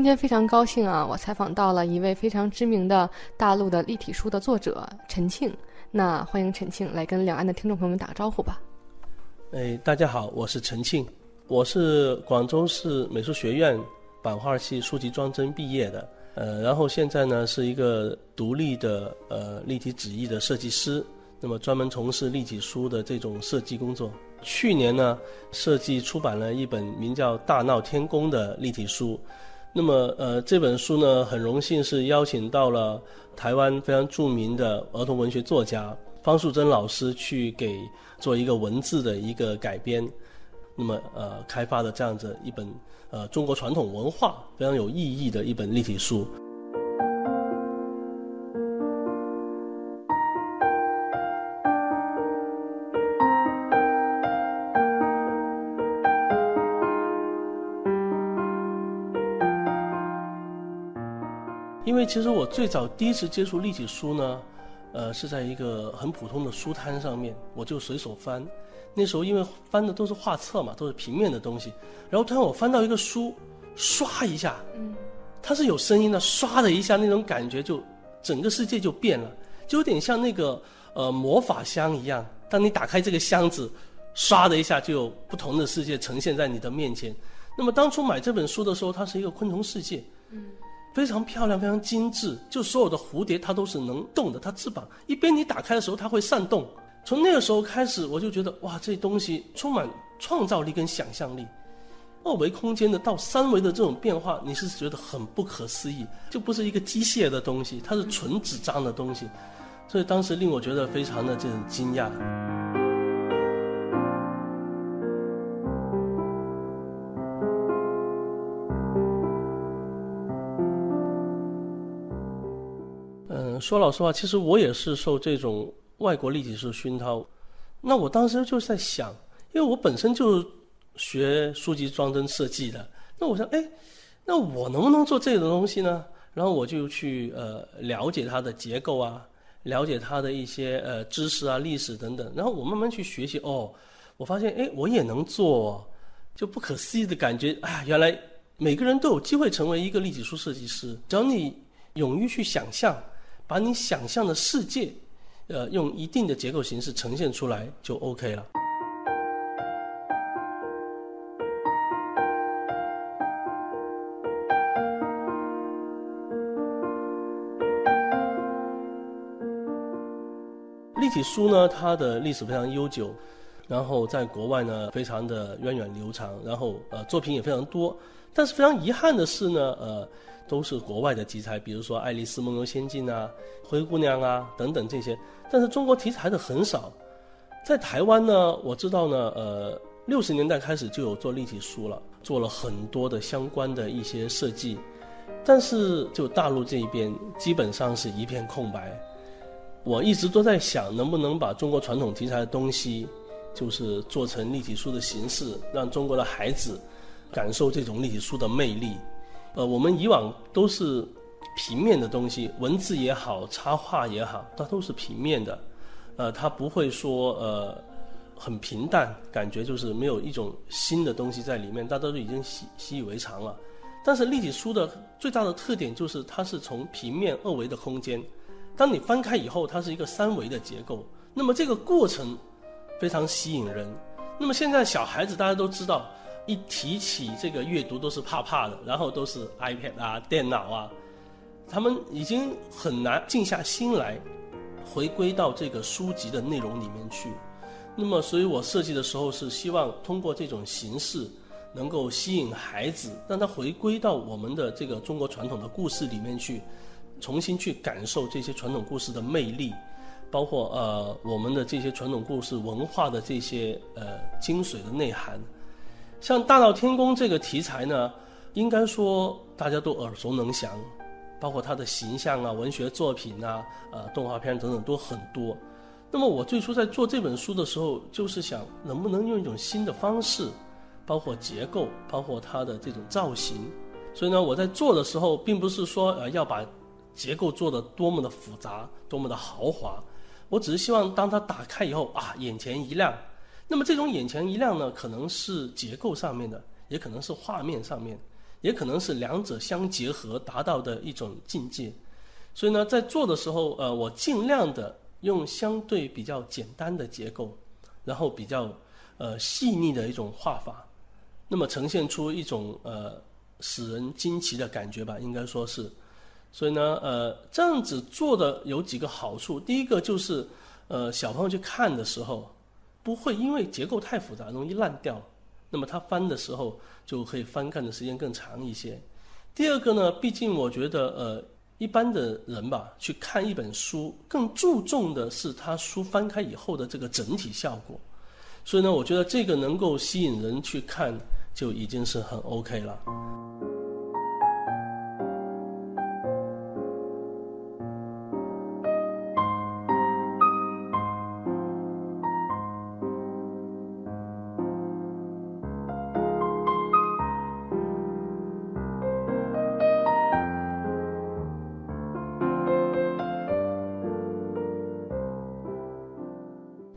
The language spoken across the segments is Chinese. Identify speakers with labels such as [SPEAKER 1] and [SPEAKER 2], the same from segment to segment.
[SPEAKER 1] 今天非常高兴啊，我采访到了一位非常知名的大陆的立体书的作者陈庆。那欢迎陈庆来跟两岸的听众朋友们打个招呼吧。
[SPEAKER 2] 哎，大家好，我是陈庆，我是广州市美术学院版画系书籍装帧毕业的，呃，然后现在呢是一个独立的呃立体纸艺的设计师，那么专门从事立体书的这种设计工作。去年呢，设计出版了一本名叫《大闹天宫》的立体书。那么，呃，这本书呢，很荣幸是邀请到了台湾非常著名的儿童文学作家方素珍老师去给做一个文字的一个改编。那么，呃，开发的这样子一本呃中国传统文化非常有意义的一本立体书。因为其实我最早第一次接触立体书呢，呃，是在一个很普通的书摊上面，我就随手翻。那时候因为翻的都是画册嘛，都是平面的东西。然后突然我翻到一个书，唰一下，嗯，它是有声音的，唰的一下，那种感觉就整个世界就变了，就有点像那个呃魔法箱一样。当你打开这个箱子，唰的一下就有不同的世界呈现在你的面前。那么当初买这本书的时候，它是一个昆虫世界，嗯。非常漂亮，非常精致。就所有的蝴蝶，它都是能动的，它翅膀一边你打开的时候，它会扇动。从那个时候开始，我就觉得哇，这东西充满创造力跟想象力。二维空间的到三维的这种变化，你是觉得很不可思议，就不是一个机械的东西，它是纯纸张的东西。所以当时令我觉得非常的这种惊讶。嗯说老实话，其实我也是受这种外国立体书熏陶。那我当时就在想，因为我本身就是学书籍装帧设计的，那我想，哎，那我能不能做这种东西呢？然后我就去呃了解它的结构啊，了解它的一些呃知识啊、历史等等。然后我慢慢去学习，哦，我发现，哎，我也能做，就不可思议的感觉。哎，原来每个人都有机会成为一个立体书设计师，只要你勇于去想象。把你想象的世界，呃，用一定的结构形式呈现出来就 OK 了。立体书呢，它的历史非常悠久，然后在国外呢非常的源远流长，然后呃作品也非常多。但是非常遗憾的是呢，呃。都是国外的题材，比如说《爱丽丝梦游仙境》啊，《灰姑娘》啊等等这些。但是中国题材的很少。在台湾呢，我知道呢，呃，六十年代开始就有做立体书了，做了很多的相关的一些设计。但是就大陆这一边，基本上是一片空白。我一直都在想，能不能把中国传统题材的东西，就是做成立体书的形式，让中国的孩子感受这种立体书的魅力。呃，我们以往都是平面的东西，文字也好，插画也好，它都是平面的，呃，它不会说呃很平淡，感觉就是没有一种新的东西在里面，大家都已经习习以为常了。但是立体书的最大的特点就是它是从平面二维的空间，当你翻开以后，它是一个三维的结构，那么这个过程非常吸引人。那么现在小孩子大家都知道。一提起这个阅读都是怕怕的，然后都是 iPad 啊、电脑啊，他们已经很难静下心来，回归到这个书籍的内容里面去。那么，所以我设计的时候是希望通过这种形式，能够吸引孩子，让他回归到我们的这个中国传统的故事里面去，重新去感受这些传统故事的魅力，包括呃我们的这些传统故事文化的这些呃精髓的内涵。像《大闹天宫》这个题材呢，应该说大家都耳熟能详，包括它的形象啊、文学作品啊、呃动画片等等都很多。那么我最初在做这本书的时候，就是想能不能用一种新的方式，包括结构，包括它的这种造型。所以呢，我在做的时候，并不是说呃要把结构做得多么的复杂、多么的豪华，我只是希望当它打开以后啊，眼前一亮。那么这种眼前一亮呢，可能是结构上面的，也可能是画面上面。也可能是两者相结合达到的一种境界。所以呢，在做的时候，呃，我尽量的用相对比较简单的结构，然后比较呃细腻的一种画法，那么呈现出一种呃使人惊奇的感觉吧，应该说是。所以呢，呃，这样子做的有几个好处。第一个就是，呃，小朋友去看的时候，不会因为结构太复杂容易烂掉，那么他翻的时候就可以翻看的时间更长一些。第二个呢，毕竟我觉得，呃。一般的人吧，去看一本书，更注重的是他书翻开以后的这个整体效果。所以呢，我觉得这个能够吸引人去看，就已经是很 OK 了。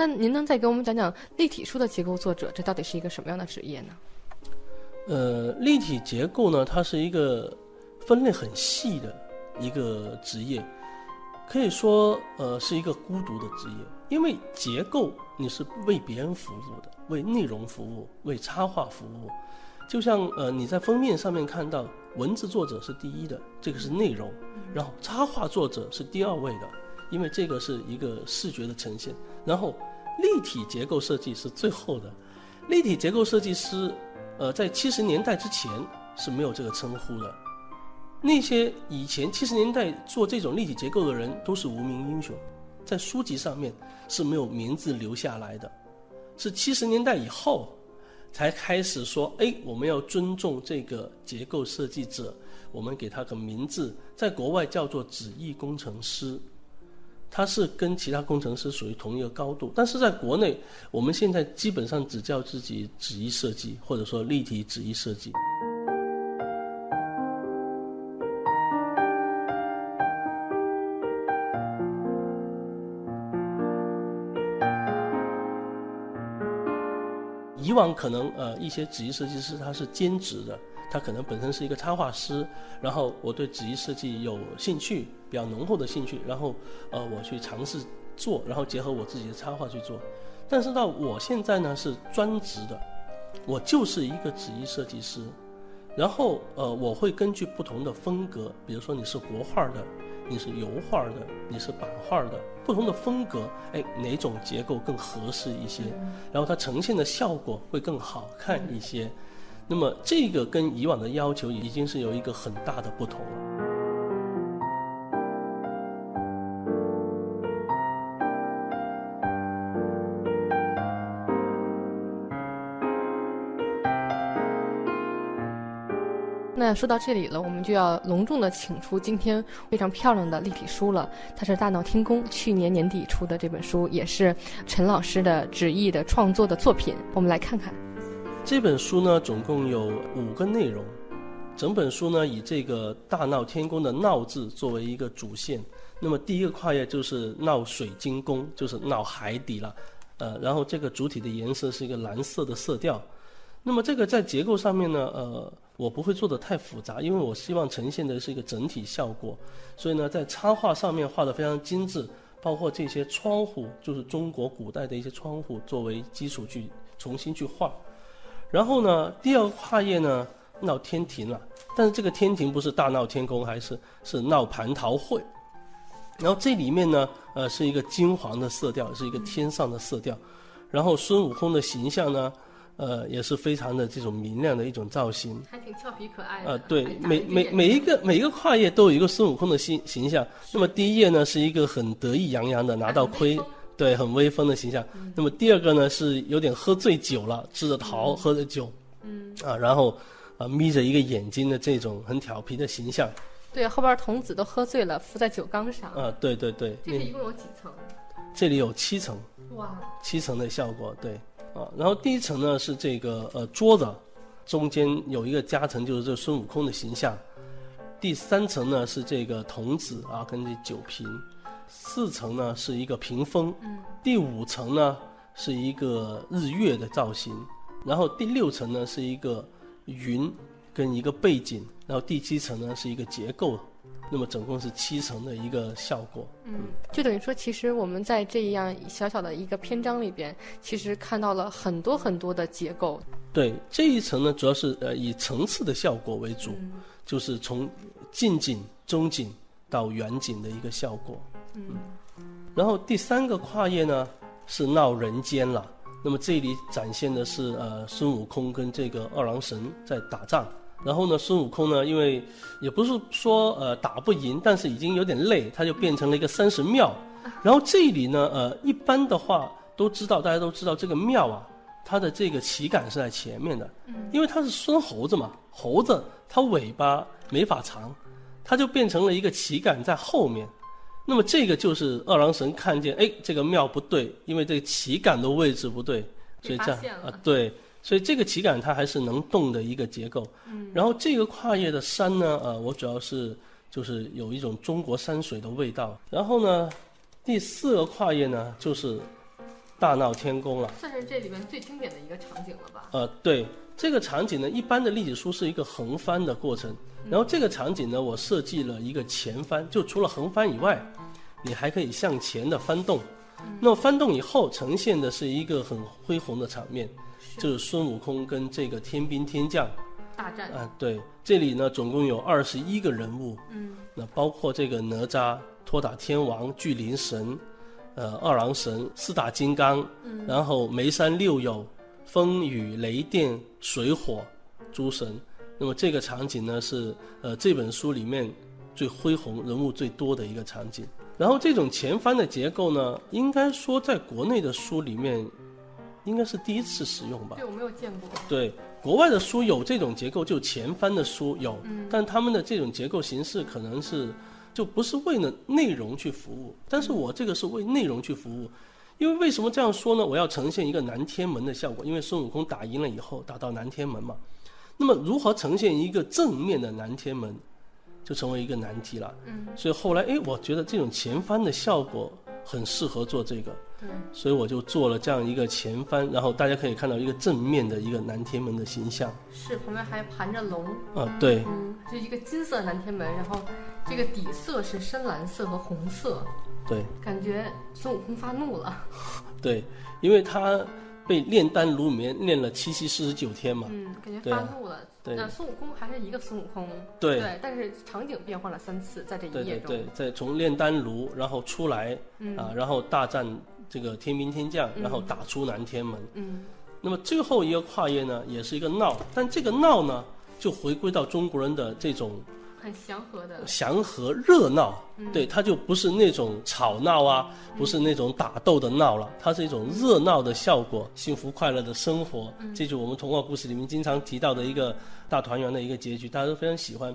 [SPEAKER 1] 那您能再给我们讲讲立体书的结构作者，这到底是一个什么样的职业呢？
[SPEAKER 2] 呃，立体结构呢，它是一个分类很细的一个职业，可以说呃是一个孤独的职业，因为结构你是为别人服务的，为内容服务，为插画服务。就像呃你在封面上面看到文字作者是第一的，这个是内容，然后插画作者是第二位的，因为这个是一个视觉的呈现，然后。立体结构设计是最后的，立体结构设计师，呃，在七十年代之前是没有这个称呼的。那些以前七十年代做这种立体结构的人都是无名英雄，在书籍上面是没有名字留下来的。是七十年代以后才开始说，哎，我们要尊重这个结构设计者，我们给他个名字，在国外叫做纸艺工程师。它是跟其他工程师属于同一个高度，但是在国内，我们现在基本上只叫自己纸艺设计，或者说立体纸艺设计。以往可能呃一些纸艺设计师他是兼职的。他可能本身是一个插画师，然后我对纸艺设计有兴趣，比较浓厚的兴趣，然后呃我去尝试做，然后结合我自己的插画去做。但是到我现在呢是专职的，我就是一个纸艺设计师，然后呃我会根据不同的风格，比如说你是国画的，你是油画的，你是版画的，不同的风格，哎哪种结构更合适一些，然后它呈现的效果会更好看一些。那么这个跟以往的要求已经是有一个很大的不同了。
[SPEAKER 1] 那说到这里了，我们就要隆重的请出今天非常漂亮的立体书了。它是大闹天宫去年年底出的这本书，也是陈老师的纸艺的创作的作品。我们来看看。
[SPEAKER 2] 这本书呢，总共有五个内容，整本书呢以这个“大闹天宫”的“闹”字作为一个主线。那么第一个跨越就是闹水晶宫，就是闹海底了，呃，然后这个主体的颜色是一个蓝色的色调。那么这个在结构上面呢，呃，我不会做的太复杂，因为我希望呈现的是一个整体效果。所以呢，在插画上面画的非常精致，包括这些窗户，就是中国古代的一些窗户作为基础去重新去画。然后呢，第二个跨页呢闹天庭了，但是这个天庭不是大闹天宫，还是是闹蟠桃会。然后这里面呢，呃，是一个金黄的色调，是一个天上的色调。然后孙悟空的形象呢，呃，也是非常的这种明亮的一种造型，
[SPEAKER 1] 还挺俏皮可爱的。
[SPEAKER 2] 呃，对，每每每一个每一个跨页都有一个孙悟空的形形象。那么第一页呢，是一个很得意洋洋的拿到盔。对，很威风的形象。那么第二个呢，是有点喝醉酒了，吃着桃，喝着酒，嗯，啊，然后啊眯着一个眼睛的这种很调皮的形象。
[SPEAKER 1] 对，后边童子都喝醉了，伏在酒缸上。
[SPEAKER 2] 啊，对对对。
[SPEAKER 1] 这是一共有几层？
[SPEAKER 2] 这里有七层。
[SPEAKER 1] 哇。
[SPEAKER 2] 七层的效果，对。啊，然后第一层呢是这个呃桌子，中间有一个夹层，就是这孙悟空的形象。第三层呢是这个童子啊，跟这酒瓶。四层呢是一个屏风，第五层呢是一个日月的造型，然后第六层呢是一个云跟一个背景，然后第七层呢是一个结构，那么总共是七层的一个效果。
[SPEAKER 1] 嗯，就等于说，其实我们在这样小小的一个篇章里边，其实看到了很多很多的结构。
[SPEAKER 2] 对这一层呢，主要是呃以层次的效果为主，就是从近景、中景到远景的一个效果。
[SPEAKER 1] 嗯，
[SPEAKER 2] 然后第三个跨页呢是闹人间了。那么这里展现的是呃孙悟空跟这个二郎神在打仗。然后呢，孙悟空呢，因为也不是说呃打不赢，但是已经有点累，他就变成了一个三神庙。然后这里呢，呃，一般的话都知道，大家都知道这个庙啊，它的这个旗杆是在前面的，因为它是孙猴子嘛，猴子它尾巴没法长，它就变成了一个旗杆在后面。那么这个就是二郎神看见，哎，这个庙不对，因为这个旗杆的位置不对，所以这样啊，对，所以这个旗杆它还是能动的一个结构。嗯，然后这个跨越的山呢，呃，我主要是就是有一种中国山水的味道。然后呢，第四个跨越呢，就是大闹天宫了，
[SPEAKER 1] 算是这里面最经典的一个场景了吧？
[SPEAKER 2] 呃，对，这个场景呢，一般的立体书是一个横翻的过程，然后这个场景呢，我设计了一个前翻，就除了横翻以外。你还可以向前的翻动，那么翻动以后呈现的是一个很恢宏的场面，就是孙悟空跟这个天兵天将
[SPEAKER 1] 大战。
[SPEAKER 2] 啊，对，这里呢总共有二十一个人物，
[SPEAKER 1] 嗯，
[SPEAKER 2] 那包括这个哪吒、托塔天王、巨灵神，呃，二郎神、四大金刚，
[SPEAKER 1] 嗯，
[SPEAKER 2] 然后眉山六友、风雨雷电水火诸神，那么这个场景呢是呃这本书里面最恢宏、人物最多的一个场景。然后这种前翻的结构呢，应该说在国内的书里面，应该是第一次使用吧？
[SPEAKER 1] 对，我没有见过。
[SPEAKER 2] 对，国外的书有这种结构，就前翻的书有，但他们的这种结构形式可能是就不是为了内容去服务。但是我这个是为内容去服务，因为为什么这样说呢？我要呈现一个南天门的效果，因为孙悟空打赢了以后打到南天门嘛，那么如何呈现一个正面的南天门？就成为一个难题了，
[SPEAKER 1] 嗯，
[SPEAKER 2] 所以后来哎，我觉得这种前翻的效果很适合做这个，
[SPEAKER 1] 对，
[SPEAKER 2] 所以我就做了这样一个前翻，然后大家可以看到一个正面的一个南天门的形象，
[SPEAKER 1] 是旁边还盘着龙，
[SPEAKER 2] 啊，对，
[SPEAKER 1] 嗯，是一个金色南天门，然后这个底色是深蓝色和红色，
[SPEAKER 2] 对，
[SPEAKER 1] 感觉孙悟空发怒了，
[SPEAKER 2] 对，因为他被炼丹炉里面炼了七七四十九天嘛，
[SPEAKER 1] 嗯，感觉发怒了。那孙悟空还是一个孙悟空，
[SPEAKER 2] 对，
[SPEAKER 1] 但是场景变换了三次，在这一
[SPEAKER 2] 页中，对对对，在从炼丹炉然后出来，啊，然后大战这个天兵天将，然后打出南天门，
[SPEAKER 1] 嗯，
[SPEAKER 2] 那么最后一个跨越呢，也是一个闹，但这个闹呢，就回归到中国人的这种。
[SPEAKER 1] 很祥和的，
[SPEAKER 2] 祥和热闹，对，它就不是那种吵闹啊，不是那种打斗的闹了，它是一种热闹的效果，幸福快乐的生活，这就我们童话故事里面经常提到的一个大团圆的一个结局，大家都非常喜欢。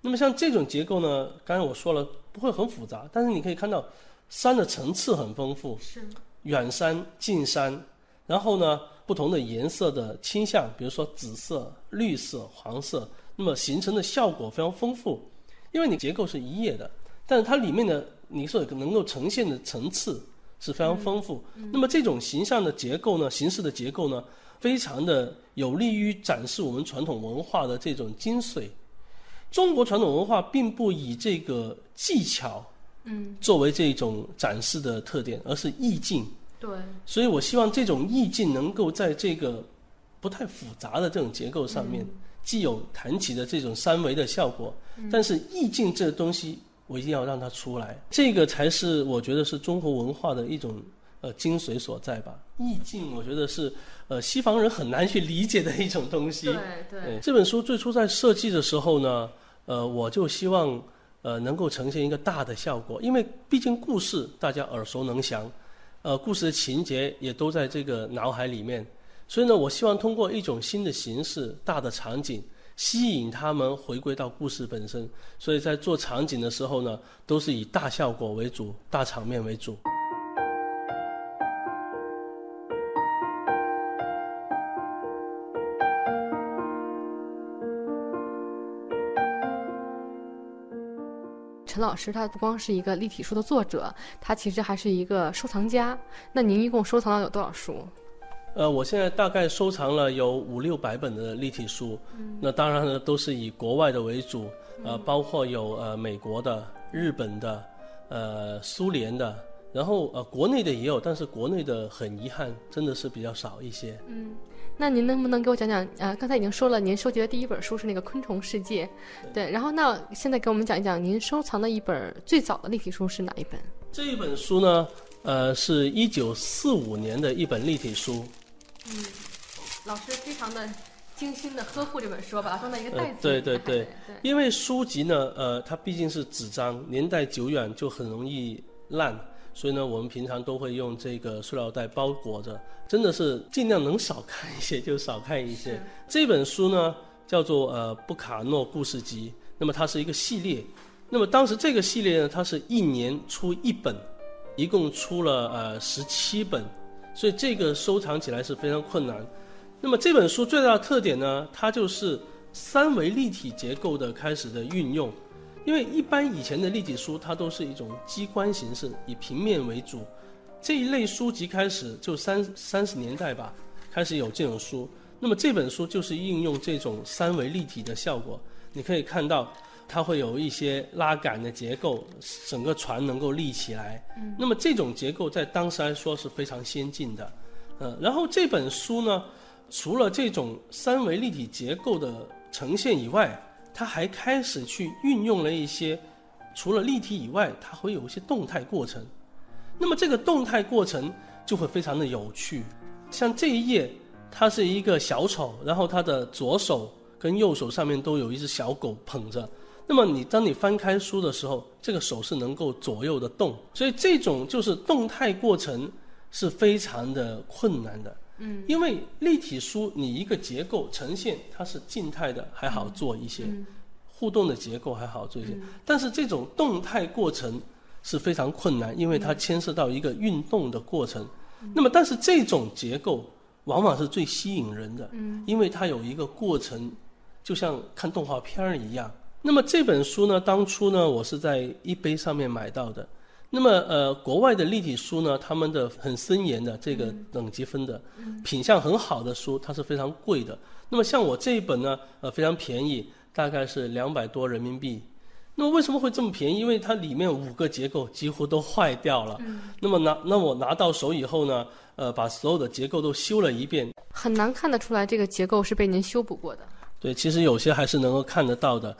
[SPEAKER 2] 那么像这种结构呢，刚才我说了不会很复杂，但是你可以看到山的层次很丰富，
[SPEAKER 1] 是
[SPEAKER 2] 远山近山，然后呢不同的颜色的倾向，比如说紫色、绿色、黄色。那么形成的效果非常丰富，因为你结构是一页的，但是它里面的你所能够呈现的层次是非常丰富。那么这种形象的结构呢，形式的结构呢，非常的有利于展示我们传统文化的这种精髓。中国传统文化并不以这个技巧，
[SPEAKER 1] 嗯，
[SPEAKER 2] 作为这种展示的特点，而是意境。
[SPEAKER 1] 对。
[SPEAKER 2] 所以我希望这种意境能够在这个不太复杂的这种结构上面。既有弹起的这种三维的效果，但是意境这个东西，我一定要让它出来，这个才是我觉得是中国文化的一种呃精髓所在吧。意境，我觉得是呃西方人很难去理解的一种东西。
[SPEAKER 1] 对对。
[SPEAKER 2] 这本书最初在设计的时候呢，呃，我就希望呃能够呈现一个大的效果，因为毕竟故事大家耳熟能详，呃，故事的情节也都在这个脑海里面。所以呢，我希望通过一种新的形式、大的场景，吸引他们回归到故事本身。所以在做场景的时候呢，都是以大效果为主、大场面为主。
[SPEAKER 1] 陈老师他不光是一个立体书的作者，他其实还是一个收藏家。那您一共收藏了有多少书？
[SPEAKER 2] 呃，我现在大概收藏了有五六百本的立体书，那当然呢都是以国外的为主，呃，包括有呃美国的、日本的、呃苏联的，然后呃国内的也有，但是国内的很遗憾，真的是比较少一些。
[SPEAKER 1] 嗯，那您能不能给我讲讲？呃，刚才已经说了，您收集的第一本书是那个《昆虫世界》，对。然后那现在给我们讲一讲，您收藏的一本最早的立体书是哪一本？
[SPEAKER 2] 这一本书呢，呃，是一九四五年的一本立体书。
[SPEAKER 1] 嗯，老师非常的精心的呵护这本书，把它装在一个袋子里。
[SPEAKER 2] 对对
[SPEAKER 1] 对
[SPEAKER 2] 对，因为书籍呢，呃，它毕竟是纸张，年代久远就很容易烂，所以呢，我们平常都会用这个塑料袋包裹着，真的是尽量能少看一些就少看一些。这本书呢，叫做呃布卡诺故事集，那么它是一个系列，那么当时这个系列呢，它是一年出一本，一共出了呃十七本。所以这个收藏起来是非常困难。那么这本书最大的特点呢，它就是三维立体结构的开始的运用。因为一般以前的立体书它都是一种机关形式，以平面为主。这一类书籍开始就三三十年代吧，开始有这种书。那么这本书就是应用这种三维立体的效果。你可以看到。它会有一些拉杆的结构，整个船能够立起来。嗯，那么这种结构在当时来说是非常先进的。嗯，然后这本书呢，除了这种三维立体结构的呈现以外，它还开始去运用了一些，除了立体以外，它会有一些动态过程。那么这个动态过程就会非常的有趣。像这一页，它是一个小丑，然后他的左手跟右手上面都有一只小狗捧着。那么你当你翻开书的时候，这个手是能够左右的动，所以这种就是动态过程是非常的困难的。嗯，因为立体书你一个结构呈现它是静态的还好做一些，互动的结构还好做一些，但是这种动态过程是非常困难，因为它牵涉到一个运动的过程。那么但是这种结构往往是最吸引人的，嗯，因为它有一个过程，就像看动画片儿一样。那么这本书呢，当初呢，我是在一杯上面买到的。那么呃，国外的立体书呢，他们的很森严的这个等级分的，品相很好的书，它是非常贵的。那么像我这一本呢，呃，非常便宜，大概是两百多人民币。那么为什么会这么便宜？因为它里面五个结构几乎都坏掉了。那么拿那我拿到手以后呢，呃，把所有的结构都修了一遍。
[SPEAKER 1] 很难看得出来这个结构是被您修补过的。
[SPEAKER 2] 对，其实有些还是能够看得到的。